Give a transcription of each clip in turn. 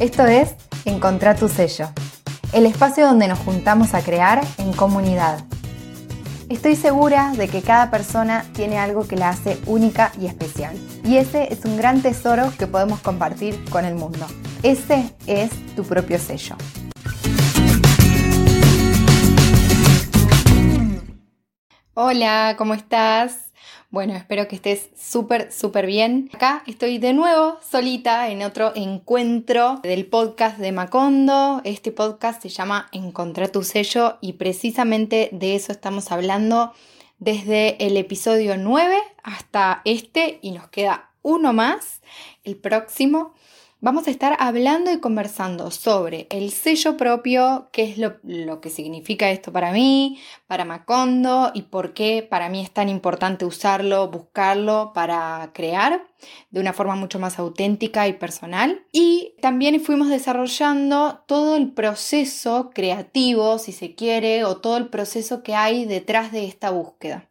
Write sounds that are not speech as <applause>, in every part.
Esto es Encontrar tu sello, el espacio donde nos juntamos a crear en comunidad. Estoy segura de que cada persona tiene algo que la hace única y especial. Y ese es un gran tesoro que podemos compartir con el mundo. Ese es tu propio sello. Hola, ¿cómo estás? Bueno, espero que estés súper, súper bien. Acá estoy de nuevo solita en otro encuentro del podcast de Macondo. Este podcast se llama Encontrar tu sello y precisamente de eso estamos hablando desde el episodio 9 hasta este y nos queda uno más, el próximo vamos a estar hablando y conversando sobre el sello propio, qué es lo, que significa esto para mí, para Macondo y por qué para mí es tan importante usarlo, buscarlo para crear de una forma mucho más auténtica y personal. Y también fuimos desarrollando todo el proceso creativo, si se quiere, o todo el proceso que hay detrás de esta búsqueda.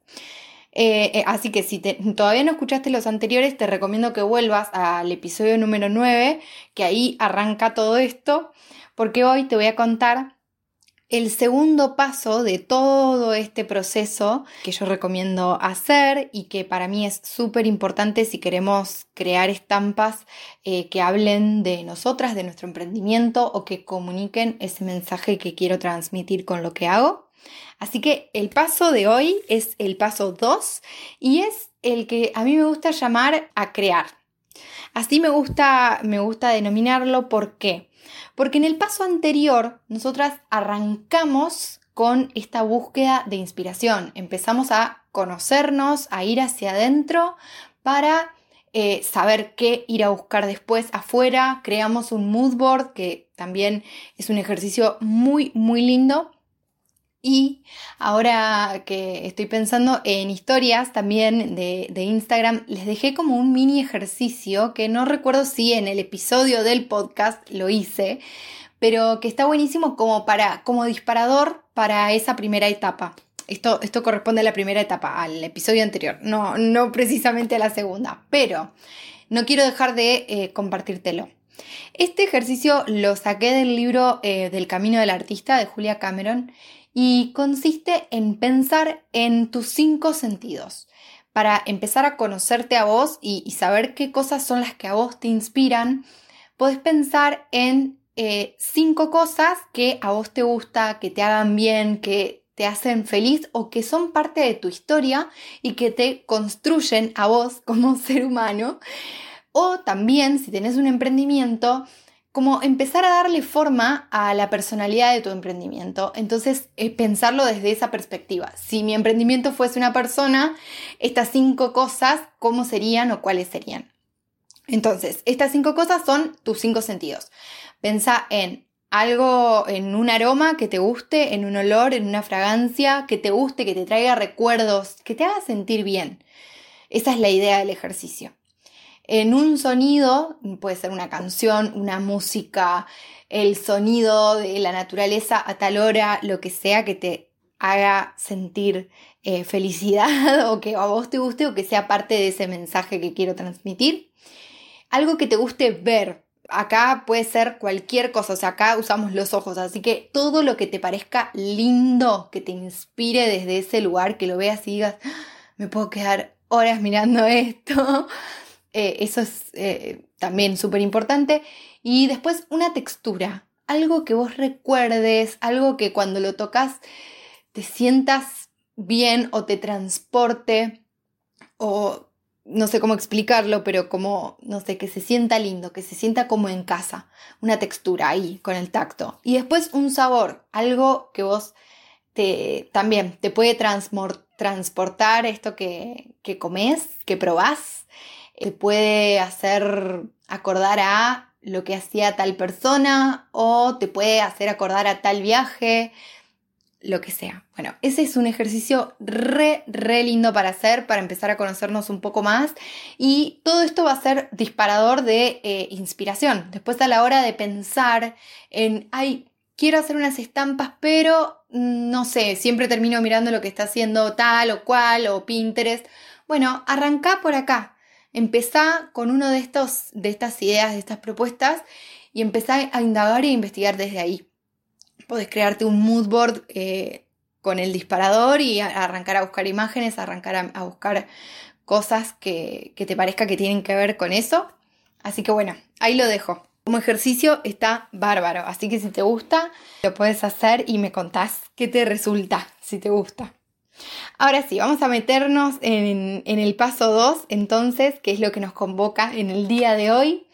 Eh, eh, así que si todavía no escuchaste los anteriores, te recomiendo que vuelvas al episodio número 9, que ahí arranca todo esto, porque hoy te voy a contar el segundo paso de todo este proceso que yo recomiendo hacer y que para mí es súper importante si queremos crear estampas eh, que hablen de nosotras, de nuestro emprendimiento o que comuniquen ese mensaje que quiero transmitir con lo que hago. Así que el paso de hoy es el paso 2 y es el que a mí me gusta llamar a crear. Así me gusta, me gusta denominarlo. ¿Por qué? Porque en el paso anterior nosotras arrancamos con esta búsqueda de inspiración. Empezamos a conocernos, a ir hacia adentro para eh, saber qué ir a buscar después afuera. Creamos un mood board que también es un ejercicio muy, muy lindo y ahora que estoy pensando en historias también de, Instagram, les dejé como un mini ejercicio que no recuerdo si en el episodio del podcast lo hice, pero que está buenísimo como para, como disparador para esa primera etapa. Esto, esto corresponde a la primera etapa, al episodio anterior, no, no precisamente a la segunda, pero no quiero dejar de eh, compartírtelo. Este ejercicio lo saqué del libro eh, Del Camino del Artista de Julia Cameron y consiste en pensar en tus cinco sentidos para empezar a conocerte a vos y, saber qué cosas son las que a vos te inspiran. Podés pensar en eh, cinco cosas que a vos te gusta, que te hagan bien, que te hacen feliz o que son parte de tu historia y que te construyen a vos como <laughs> ser humano. O también, si tenés un emprendimiento, como empezar a darle forma a la personalidad de tu emprendimiento. Entonces, es pensarlo desde esa perspectiva. Si mi emprendimiento fuese una persona, estas cinco cosas, ¿cómo serían o cuáles serían? Entonces, estas cinco cosas son tus cinco sentidos. Pensa en algo, en un aroma que te guste, en un olor, en una fragancia, que te guste, que te traiga recuerdos, que te haga sentir bien. Esa es la idea del ejercicio en un sonido, puede ser una canción, una música, el sonido de la naturaleza a tal hora, lo que sea que te haga sentir eh, <laughs> felicidad o que a vos te guste o que sea parte de ese mensaje que quiero transmitir. Algo que te guste ver. Acá puede ser cualquier cosa, o sea, acá usamos los ojos, así que todo lo que te parezca lindo, que te inspire desde ese lugar, que lo veas y digas, ah, me puedo quedar horas mirando <laughs> esto, eh, eso es eh, también súper importante. Y después una textura, algo que vos recuerdes, algo que cuando lo tocas te sientas bien o te transporte o no sé cómo explicarlo, pero como, no sé, que se sienta lindo, que se sienta como en casa, una textura ahí con el tacto. Y después un sabor, algo que vos te, también te puede transportar esto que, que comes, que probás te puede hacer acordar a lo que hacía tal persona o te puede hacer acordar a tal viaje, lo que sea. Bueno, ese es un ejercicio re, re lindo para hacer, para empezar a conocernos un poco más y todo esto va a ser disparador de eh, inspiración. Después a la hora de pensar en, ay, quiero hacer unas estampas, pero no sé, siempre termino mirando lo que está haciendo tal o cual o Pinterest. Bueno, arranca por acá, Empezá con uno de, de estas ideas, de estas propuestas y empezar a indagar e investigar desde ahí. Podés crearte un mood board eh, con el disparador y arrancar a buscar imágenes, arrancar a, buscar cosas que, que te parezca que tienen que ver con eso. Así que bueno, ahí lo dejo. Como ejercicio está bárbaro, así que si te gusta, lo puedes hacer y me contás qué te resulta, si te gusta. Ahora sí, vamos a meternos en, el paso 2, entonces, que es lo que nos convoca en el día de hoy.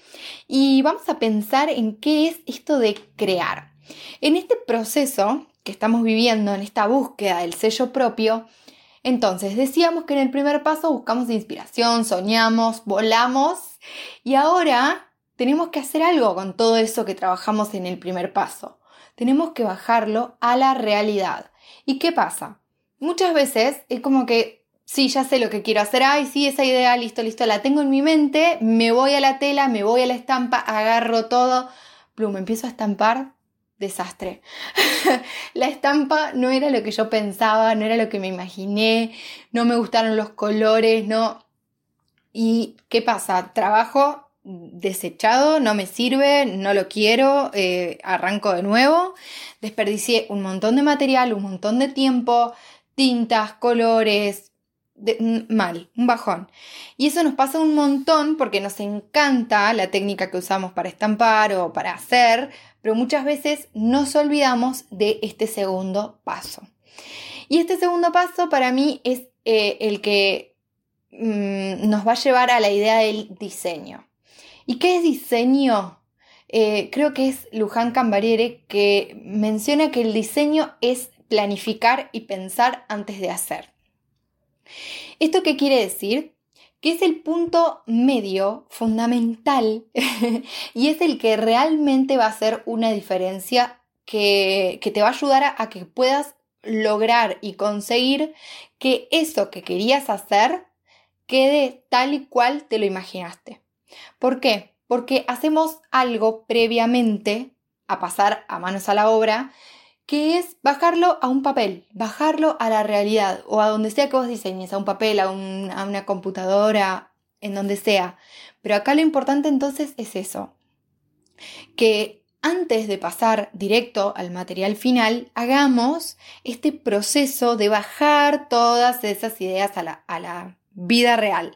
Y vamos a pensar en qué es esto de crear. En este proceso que estamos viviendo, en esta búsqueda del sello propio, entonces decíamos que en el primer paso buscamos inspiración, soñamos, volamos y ahora tenemos que hacer algo con todo eso que trabajamos en el primer paso. Tenemos que bajarlo a la realidad. ¿Y qué pasa? Muchas veces es como que, sí, ya sé lo que quiero hacer, ay, sí, esa idea, listo, listo, la tengo en mi mente, me voy a la tela, me voy a la estampa, agarro todo, plum, empiezo a estampar, desastre. <laughs> la estampa no era lo que yo pensaba, no era lo que me imaginé, no me gustaron los colores, no. ¿Y qué pasa? Trabajo desechado, no me sirve, no lo quiero, eh, arranco de nuevo, desperdicié un montón de material, un montón de tiempo, tintas, colores, mal, un bajón. Y eso nos pasa un montón porque nos encanta la técnica que usamos para estampar o para hacer, pero muchas veces nos olvidamos de este segundo paso. Y este segundo paso para mí es eh, el que mm, nos va a llevar a la idea del diseño. ¿Y qué es diseño? Eh, creo que es Luján Cambariere que menciona que el diseño es planificar y pensar antes de hacer. ¿Esto qué quiere decir? Que es el punto medio fundamental <laughs> y es el que realmente va a hacer una diferencia que, te va a ayudar a, a que puedas lograr y conseguir que eso que querías hacer quede tal y cual te lo imaginaste. ¿Por qué? Porque hacemos algo previamente a pasar a manos a la obra que es bajarlo a un papel, bajarlo a la realidad o a donde sea que vos diseñes, a un papel, a, una computadora, en donde sea. Pero acá lo importante entonces es eso, que antes de pasar directo al material final, hagamos este proceso de bajar todas esas ideas a la, a la vida real.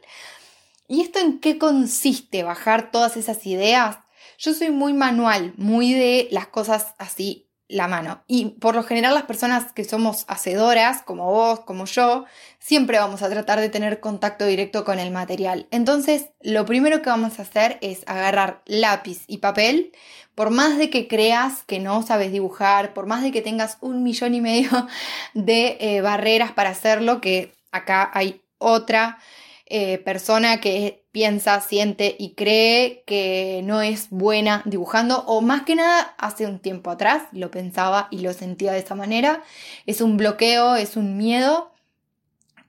¿Y esto en qué consiste bajar todas esas ideas? Yo soy muy manual, muy de las cosas así la mano. Y por lo general las personas que somos hacedoras, como vos, como yo, siempre vamos a tratar de tener contacto directo con el material. Entonces, lo primero que vamos a hacer es agarrar lápiz y papel, por más de que creas que no sabes dibujar, por más de que tengas un millón y medio <laughs> de eh, barreras para hacerlo, que acá hay otra eh, persona que piensa, siente y cree que no es buena dibujando o más que nada hace un tiempo atrás lo pensaba y lo sentía de esa manera. Es un bloqueo, es un miedo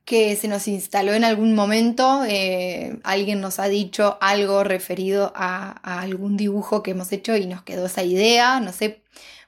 que se nos instaló en algún momento. Eh, alguien nos ha dicho algo referido a, a algún dibujo que hemos hecho y nos quedó esa idea, no sé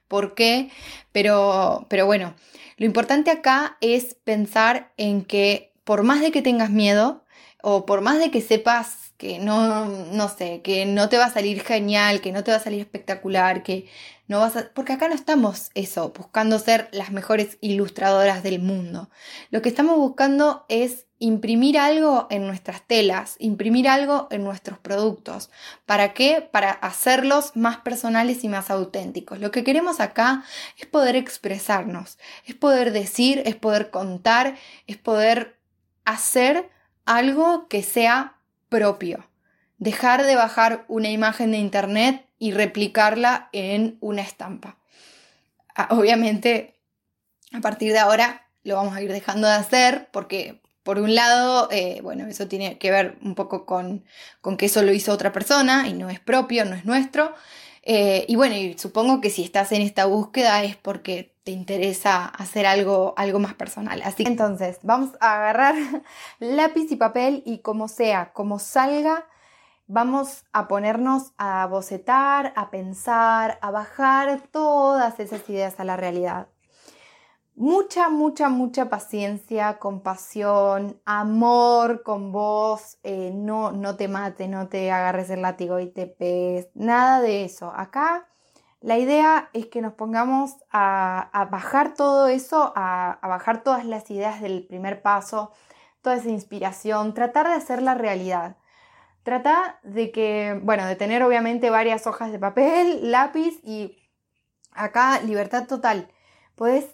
por qué, pero, pero bueno, lo importante acá es pensar en que por más de que tengas miedo, o por más de que sepas que no, no sé, que no te va a salir genial, que no te va a salir espectacular, que no vas a... Porque acá no estamos eso, buscando ser las mejores ilustradoras del mundo. Lo que estamos buscando es imprimir algo en nuestras telas, imprimir algo en nuestros productos. ¿Para qué? Para hacerlos más personales y más auténticos. Lo que queremos acá es poder expresarnos, es poder decir, es poder contar, es poder hacer algo que sea propio. Dejar de bajar una imagen de internet y replicarla en una estampa. Ah, obviamente, a partir de ahora lo vamos a ir dejando de hacer porque, por un lado, eh, bueno, eso tiene que ver un poco con, con que eso lo hizo otra persona y no es propio, no es nuestro. Eh, y bueno, supongo que si estás en esta búsqueda es porque te interesa hacer algo, algo más personal. Así que entonces, vamos a agarrar <laughs> lápiz y papel y como sea, como salga, vamos a ponernos a bocetar, a pensar, a bajar todas esas ideas a la realidad. mucha, mucha, mucha paciencia, compasión, amor con vos, eh, no, no te mate, no te agarres el látigo y te pegues, nada de eso. Acá la idea es que nos pongamos a, bajar todo eso, a, bajar todas las ideas del primer paso, toda esa inspiración, tratar de hacer la realidad. Trata de que, bueno, de tener obviamente varias hojas de papel, <laughs> lápiz y acá libertad total. Puedes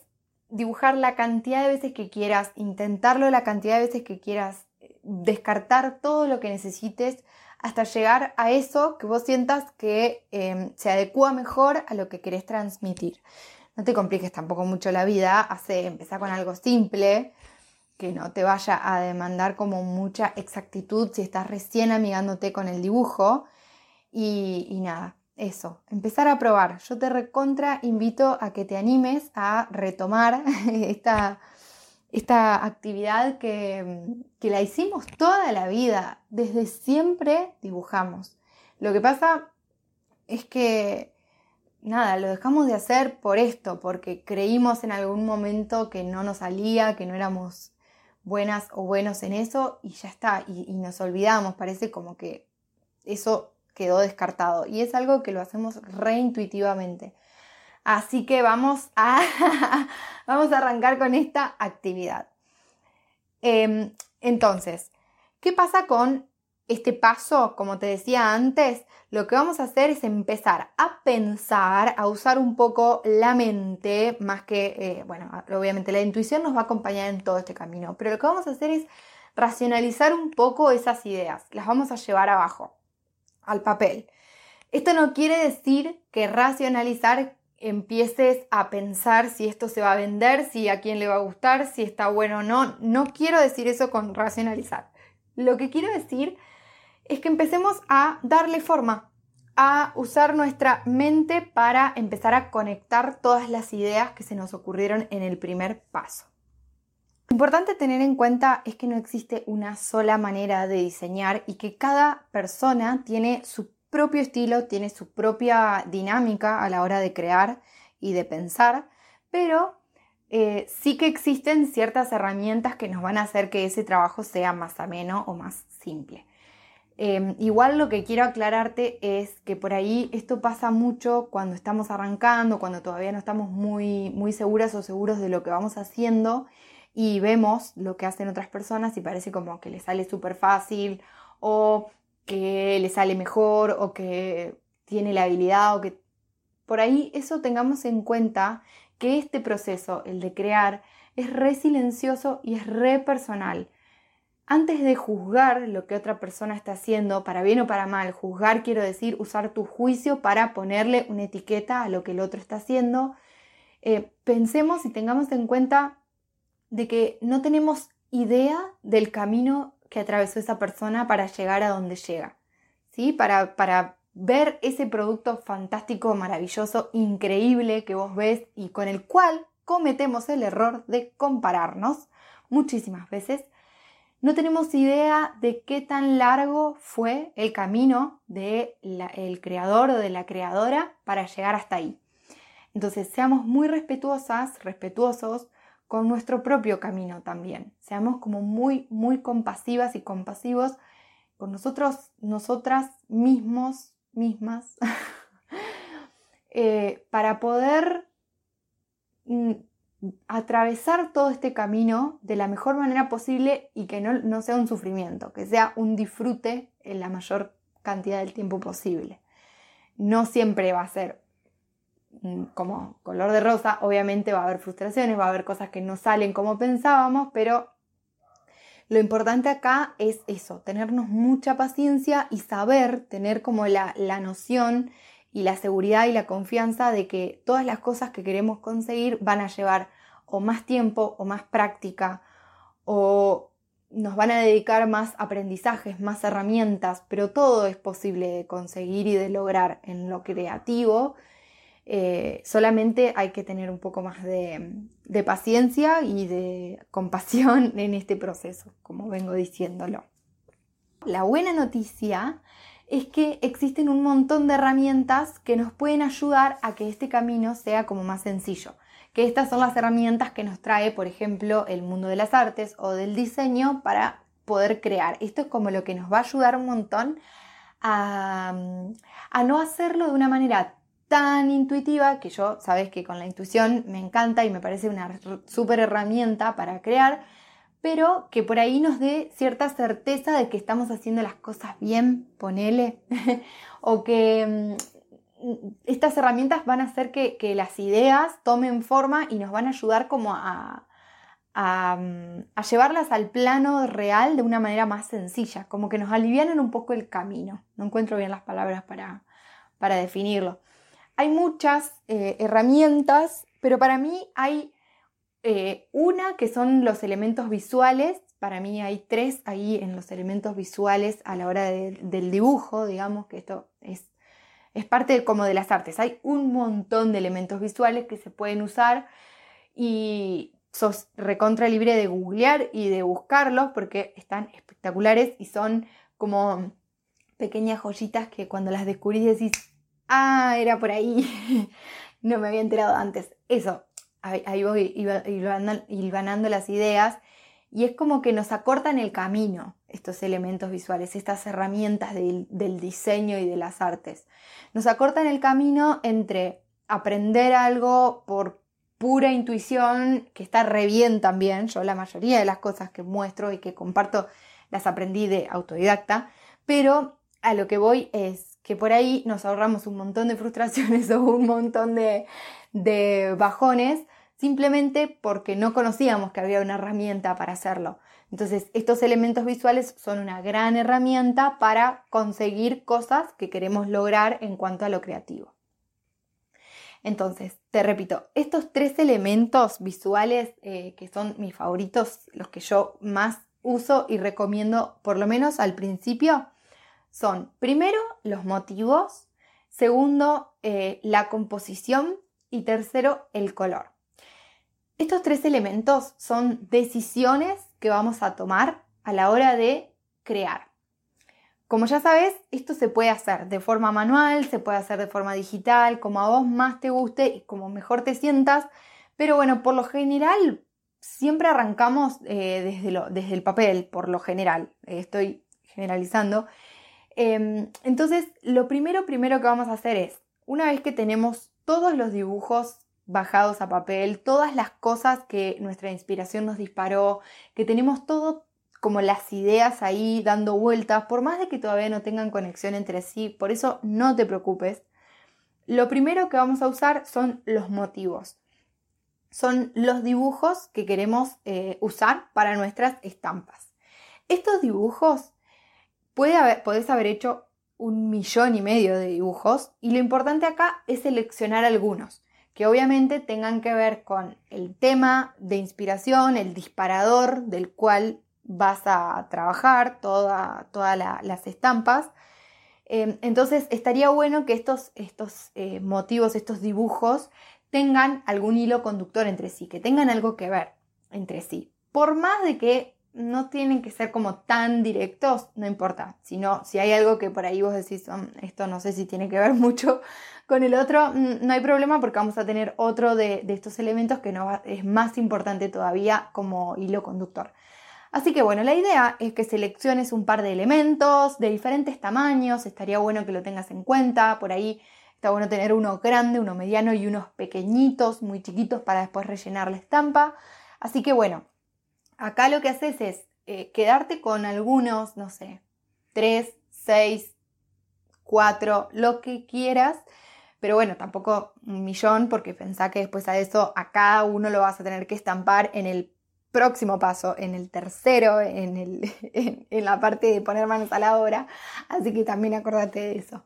dibujar la cantidad de veces que quieras, intentarlo la cantidad de veces que quieras, descartar todo lo que necesites hasta llegar a eso que vos sientas que em, se adecua mejor a lo que querés transmitir. No te compliques tampoco mucho la vida, hace, empezar con algo simple, que no te vaya a demandar como mucha exactitud si estás recién amigándote con el dibujo. Y, y nada, eso, empezar a probar. Yo te recontra invito a que te animes a retomar <laughs> esta, esta actividad que, que, la hicimos toda la vida. Desde siempre dibujamos. Lo que pasa es que, nada, lo dejamos de hacer por esto, porque creímos en algún momento que no nos salía, que no éramos buenas o buenos en eso y ya está, y, y nos olvidamos. Parece como que eso quedó descartado. Y es algo que lo hacemos reintuitivamente. Así que vamos a, <laughs> vamos a arrancar con esta actividad. Em, entonces, ¿qué pasa con este paso? Como te decía antes, lo que vamos a hacer es empezar a pensar, a usar un poco la mente, más que, eh, bueno, obviamente la intuición nos va a acompañar en todo este camino, pero lo que vamos a hacer es racionalizar un poco esas ideas, las vamos a llevar abajo al papel. Esto no quiere decir que racionalizar empieces a pensar si esto se va a vender, si a quién le va a gustar, si está bueno o no. No quiero decir eso con racionalizar. Lo que quiero decir es que empecemos a darle forma, a usar nuestra mente para empezar a conectar todas las ideas que se nos ocurrieron en el primer paso. Importante tener en cuenta es que no existe una sola manera de diseñar y que cada persona tiene su propio estilo, tiene su propia dinámica a la hora de crear y de pensar, pero eh, sí que existen ciertas herramientas que nos van a hacer que ese trabajo sea más ameno o más simple. Em, igual lo que quiero aclararte es que por ahí esto pasa mucho cuando estamos arrancando, cuando todavía no estamos muy, muy seguras o seguros de lo que vamos haciendo y vemos lo que hacen otras personas y parece como que les sale súper fácil o que le sale mejor o que tiene la habilidad o que por ahí eso tengamos en cuenta que este proceso, el de crear, es re silencioso y es re personal. Antes de juzgar lo que otra persona está haciendo, para bien o para mal, juzgar quiero decir usar tu juicio para ponerle una etiqueta a lo que el otro está haciendo, eh, pensemos y tengamos en cuenta de que no tenemos idea del camino que atravesó esa persona para llegar a donde llega, ¿sí? Para, para ver ese producto fantástico, maravilloso, increíble que vos ves y con el cual cometemos el error de compararnos muchísimas veces. No tenemos idea de qué tan largo fue el camino del el creador o de la creadora para llegar hasta ahí. Entonces, seamos muy respetuosas, respetuosos con nuestro propio camino también. Seamos como muy, muy compasivas y compasivos con nosotros, nosotras mismos, mismas, <laughs> eh, para poder mm, atravesar todo este camino de la mejor manera posible y que no, no sea un sufrimiento, que sea un disfrute en la mayor cantidad del tiempo posible. No siempre va a ser como color de rosa, obviamente va a haber frustraciones, va a haber cosas que no salen como pensábamos, pero lo importante acá es eso, tenernos mucha paciencia y saber, tener como la, la noción y la seguridad y la confianza de que todas las cosas que queremos conseguir van a llevar o más tiempo o más práctica o nos van a dedicar más aprendizajes, más herramientas, pero todo es posible de conseguir y de lograr en lo creativo eh, solamente hay que tener un poco más de, paciencia y de compasión <laughs> en este proceso, como vengo diciéndolo. La buena noticia es que existen un montón de herramientas que nos pueden ayudar a que este camino sea como más sencillo, que estas son las herramientas que nos trae, por ejemplo, el mundo de las artes o del diseño para poder crear. Esto es como lo que nos va a ayudar un montón a, a no hacerlo de una manera tan intuitiva, que yo sabes que con la intuición me encanta y me parece una súper herramienta para crear, pero que por ahí nos dé cierta certeza de que estamos haciendo las cosas bien, ponele, <laughs> o que mm, estas herramientas van a hacer que, las ideas tomen forma y nos van a ayudar como a, a, a, llevarlas al plano real de una manera más sencilla, como que nos alivianan un poco el camino. No encuentro bien las palabras para, para definirlo. Hay muchas eh, herramientas, pero para mí hay eh, una que son los elementos visuales. Para mí hay tres ahí en los elementos visuales a la hora del dibujo, digamos que esto es, es parte como de las artes. Hay un montón de elementos visuales que se pueden usar y sos recontra libre de googlear y de buscarlos porque están espectaculares y son como pequeñas joyitas que cuando las descubrís decís, ah, era por ahí, <laughs> no me había enterado antes. Eso, ahí voy hilvanando las ideas y es como que nos acortan el camino estos elementos visuales, estas herramientas del, del, diseño y de las artes. Nos acortan el camino entre aprender algo por pura intuición, que está re bien también, yo la mayoría de las cosas que muestro y que comparto las aprendí de autodidacta, pero a lo que voy es que por ahí nos ahorramos un montón de frustraciones <laughs> o un montón de, bajones simplemente porque no conocíamos que había una herramienta para hacerlo. Entonces, estos elementos visuales son una gran herramienta para conseguir cosas que queremos lograr en cuanto a lo creativo. Entonces, te repito, estos tres elementos visuales eh, que son mis favoritos, los que yo más uso y recomiendo, por lo menos al principio, son, primero, los motivos, segundo, eh, la composición y tercero, el color. Estos tres elementos son decisiones que vamos a tomar a la hora de crear. Como ya sabes, esto se puede hacer de forma manual, se puede hacer de forma digital, como a vos más te guste y como mejor te sientas, pero bueno, por lo general siempre arrancamos eh, desde, desde el papel, por lo general, estoy generalizando, Em, entonces, lo primero, primero que vamos a hacer es, una vez que tenemos todos los dibujos bajados a papel, todas las cosas que nuestra inspiración nos disparó, que tenemos todo como las ideas ahí dando vueltas, por más de que todavía no tengan conexión entre sí, por eso no te preocupes. Lo primero que vamos a usar son los motivos. Son los dibujos que queremos eh, usar para nuestras estampas. Estos dibujos Puede haber, podés haber hecho un millón y medio de dibujos y lo importante acá es seleccionar algunos que obviamente tengan que ver con el tema de inspiración, el disparador del cual vas a trabajar todas las estampas. Em, entonces estaría bueno que estos, estos eh, motivos, estos dibujos tengan algún hilo conductor entre sí, que tengan algo que ver entre sí. Por más de que no tienen que ser como tan directos, no importa. Sino, si hay algo que por ahí vos decís, mm, esto no sé si tiene que ver <laughs> mucho con el otro, mm, no hay problema porque vamos a tener otro de, estos elementos que no es más importante todavía como hilo conductor. Así que bueno, la idea es que selecciones un par de elementos de diferentes tamaños, estaría bueno que lo tengas en cuenta, por ahí está bueno tener uno grande, uno mediano y unos pequeñitos, muy chiquitos para después rellenar la estampa. Así que bueno, acá lo que haces es eh, quedarte con algunos, no sé, tres, seis, cuatro, lo que quieras. Pero bueno, tampoco un millón porque pensá que después a eso a cada uno lo vas a tener que estampar en el próximo paso, en el tercero, en, el, <laughs> en, la parte de poner manos a la obra. Así que también acordate de eso.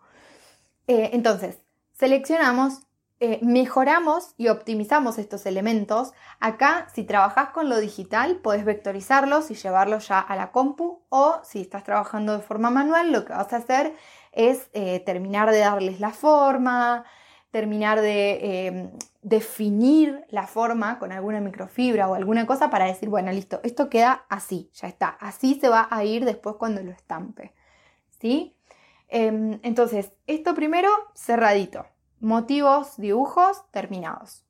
Eh, entonces, seleccionamos eh, mejoramos y optimizamos estos elementos. Acá, si trabajas con lo digital, puedes vectorizarlos y llevarlos ya a la compu o si estás trabajando de forma manual, lo que vas a hacer es eh, terminar de darles la forma, terminar de em, definir la forma con alguna microfibra o alguna cosa para decir, bueno, listo, esto queda así, ya está, así se va a ir después cuando lo estampe. ¿Sí? Em, entonces, esto primero cerradito motivos, dibujos terminados.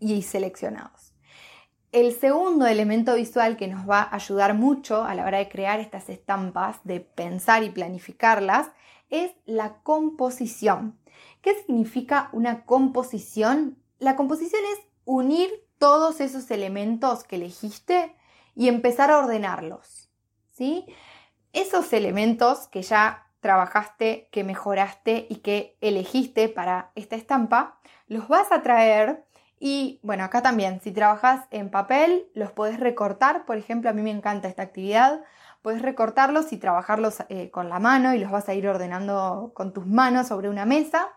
y seleccionados. El segundo elemento visual que nos va a ayudar mucho a la hora de crear estas estampas, de pensar y planificarlas, es la composición. ¿Qué significa una composición? La composición es unir todos esos elementos que elegiste y empezar a ordenarlos. ¿sí? Esos elementos que ya trabajaste, que mejoraste y que elegiste para esta estampa, los vas a traer y bueno, acá también, si trabajas en papel, los podés recortar, por ejemplo, a mí me encanta esta actividad, puedes recortarlos y trabajarlos eh, con la mano y los vas a ir ordenando con tus manos sobre una mesa.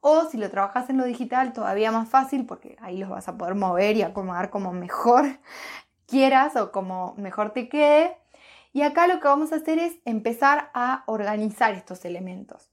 O si lo trabajas en lo digital, todavía más fácil porque ahí los vas a poder mover y acomodar como mejor <laughs> quieras o como mejor te quede. Y acá lo que vamos a hacer es empezar a organizar estos elementos.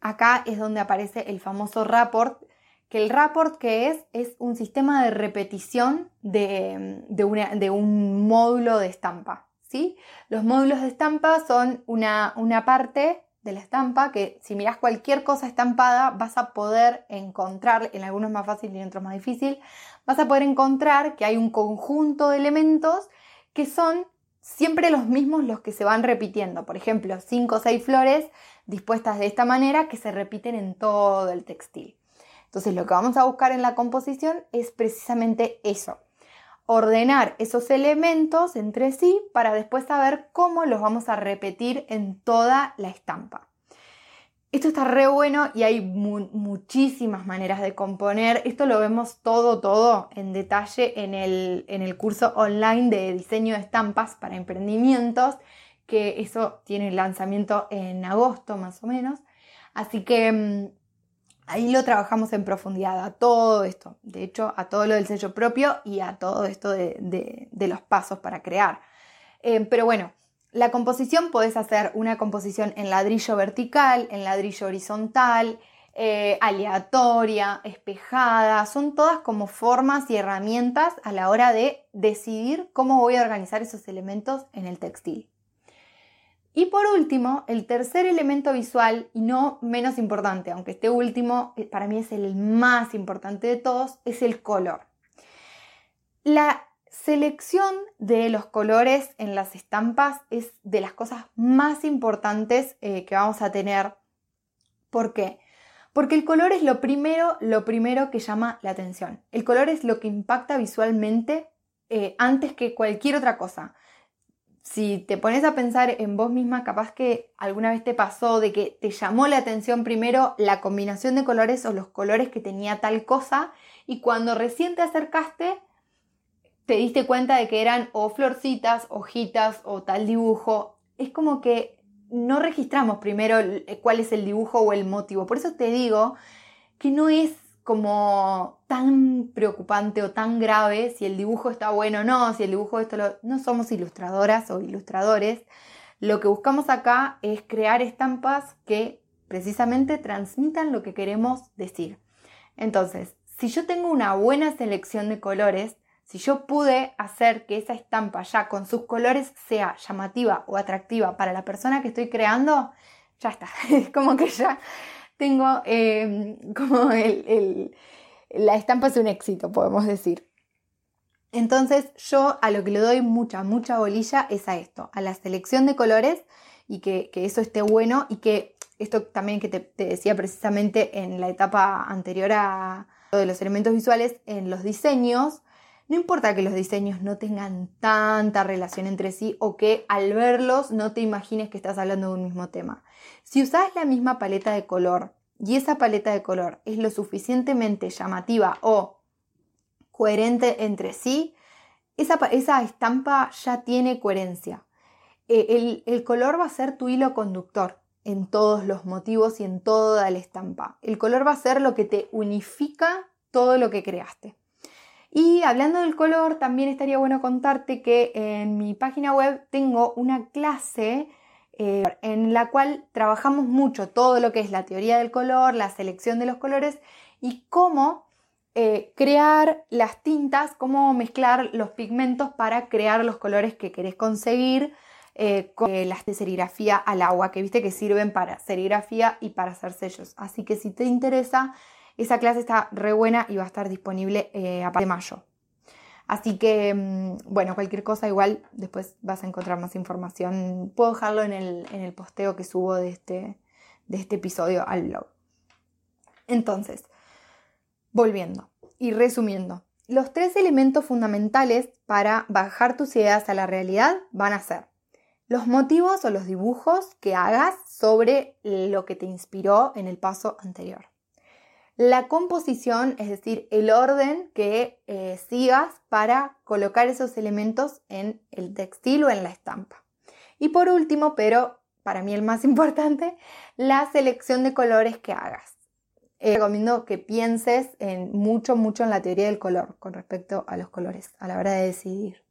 Acá es donde aparece el famoso rapport, que el rapport que es es un sistema de repetición de, de un módulo de estampa. ¿sí? Los módulos de estampa son una, una parte de la estampa que si miras cualquier cosa estampada vas a poder encontrar, en algunos más fácil y en otros más difícil, vas a poder encontrar que hay un conjunto de elementos que son siempre los mismos los que se van repitiendo. Por ejemplo, cinco o seis flores dispuestas de esta manera que se repiten en todo el textil. Entonces lo que vamos a buscar en la composición es precisamente eso. Ordenar esos elementos entre sí para después saber cómo los vamos a repetir en toda la estampa. Esto está re bueno y hay muchísimas maneras de componer. Esto lo vemos todo, todo en detalle en el, en el curso online de diseño de estampas para emprendimientos, que eso tiene lanzamiento en agosto más o menos. Así que mm, ahí lo trabajamos en profundidad, a todo esto. De hecho, a todo lo del sello propio y a todo esto de, los pasos para crear. Eh, pero bueno, la composición puedes hacer una composición en ladrillo vertical, en ladrillo horizontal, eh, aleatoria, espejada, son todas como formas y herramientas a la hora de decidir cómo voy a organizar esos elementos en el textil. Y por último, el tercer elemento visual, y no menos importante, aunque este último eh, para mí es el más importante de todos, es el color. La selección de los colores en las estampas es de las cosas más importantes eh, que vamos a tener. ¿Por qué? Porque el color es lo primero, lo primero que llama la atención. El color es lo que impacta visualmente eh, antes que cualquier otra cosa. Si te pones a pensar en vos misma, capaz que alguna vez te pasó de que te llamó la atención primero la combinación de colores o los colores que tenía tal cosa y cuando recién te acercaste te diste cuenta de que eran o florcitas, hojitas o tal dibujo. Es como que no registramos primero cuál es el dibujo o el motivo. Por eso te digo que no es como tan preocupante o tan grave si el dibujo está bueno o no, si el dibujo esto. No somos ilustradoras o ilustradores. Lo que buscamos acá es crear estampas que precisamente transmitan lo que queremos decir. Entonces, si yo tengo una buena selección de colores, si yo pude hacer que esa estampa ya con sus colores sea llamativa o atractiva para la persona que estoy creando, ya está. <laughs> Es como que ya tengo em, como la estampa es un éxito, podemos decir. Entonces yo a lo que le doy mucha, mucha bolilla es a esto, a la selección de colores y que, eso esté bueno y que esto también que te, te, decía precisamente en la etapa anterior a lo de los elementos visuales, en los diseños, no importa que los diseños no tengan tanta relación entre sí o que al verlos no te imagines que estás hablando de un mismo tema. Si usas la misma paleta de color y esa paleta de color es lo suficientemente llamativa o coherente entre sí, esa, estampa ya tiene coherencia. El, el color va a ser tu hilo conductor en todos los motivos y en toda la estampa. El color va a ser lo que te unifica todo lo que creaste. Y hablando del color, también estaría bueno contarte que en mi página web tengo una clase eh, en la cual trabajamos mucho todo lo que es la teoría del color, la selección de los colores y cómo eh, crear las tintas, cómo mezclar los pigmentos para crear los colores que querés conseguir eh, con las de serigrafía al agua, que viste que sirven para serigrafía y para hacer sellos. Así que si te interesa, Esa clase está re buena y va a estar disponible eh, a partir de mayo. Así que, mm, bueno, cualquier cosa igual después vas a encontrar más información. Puedo dejarlo en el, en el posteo que subo de este, de este episodio al blog. Entonces, volviendo y resumiendo, los tres elementos fundamentales para bajar tus ideas a la realidad van a ser los motivos o los dibujos que hagas sobre lo que te inspiró en el paso anterior. La composición, es decir, el orden que eh, sigas para colocar esos elementos en el textil o en la estampa. Y por último, pero para mí el más <laughs> importante, la selección de colores que hagas. Eh, recomiendo que pienses en mucho, mucho en la teoría del color con respecto a los colores a la hora de decidir.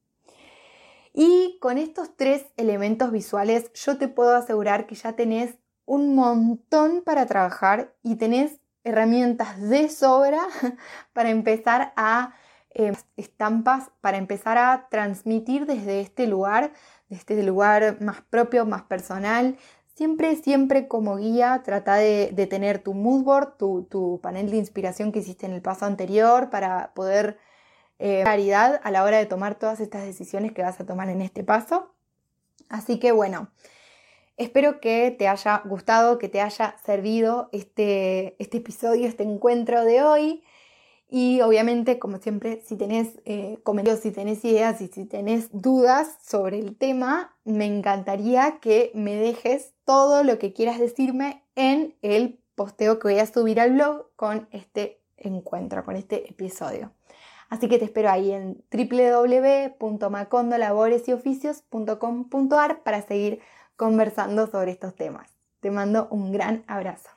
Y con estos tres elementos visuales yo te puedo asegurar que ya tenés un montón para trabajar y tenés herramientas de sobra <laughs> para empezar a eh, estampas, para empezar a transmitir desde este lugar, desde este lugar más propio, más personal. Siempre, siempre como guía trata de, tener tu mood board, tu, panel de inspiración que hiciste en el paso anterior para poder eh, claridad a la hora de tomar todas estas decisiones que vas a tomar en este paso. Así que bueno, Espero que te haya gustado, que te haya servido este, este episodio, este encuentro de hoy. Y obviamente, como siempre, si tenés eh, comentarios, si tenés ideas y si tenés dudas sobre el tema, me encantaría que me dejes todo lo que quieras decirme en el posteo que voy a subir al blog con este encuentro, con este episodio. Así que te espero ahí en www.macondolaboresioficios.com.ar para seguir conversando sobre estos temas. Te mando un gran abrazo.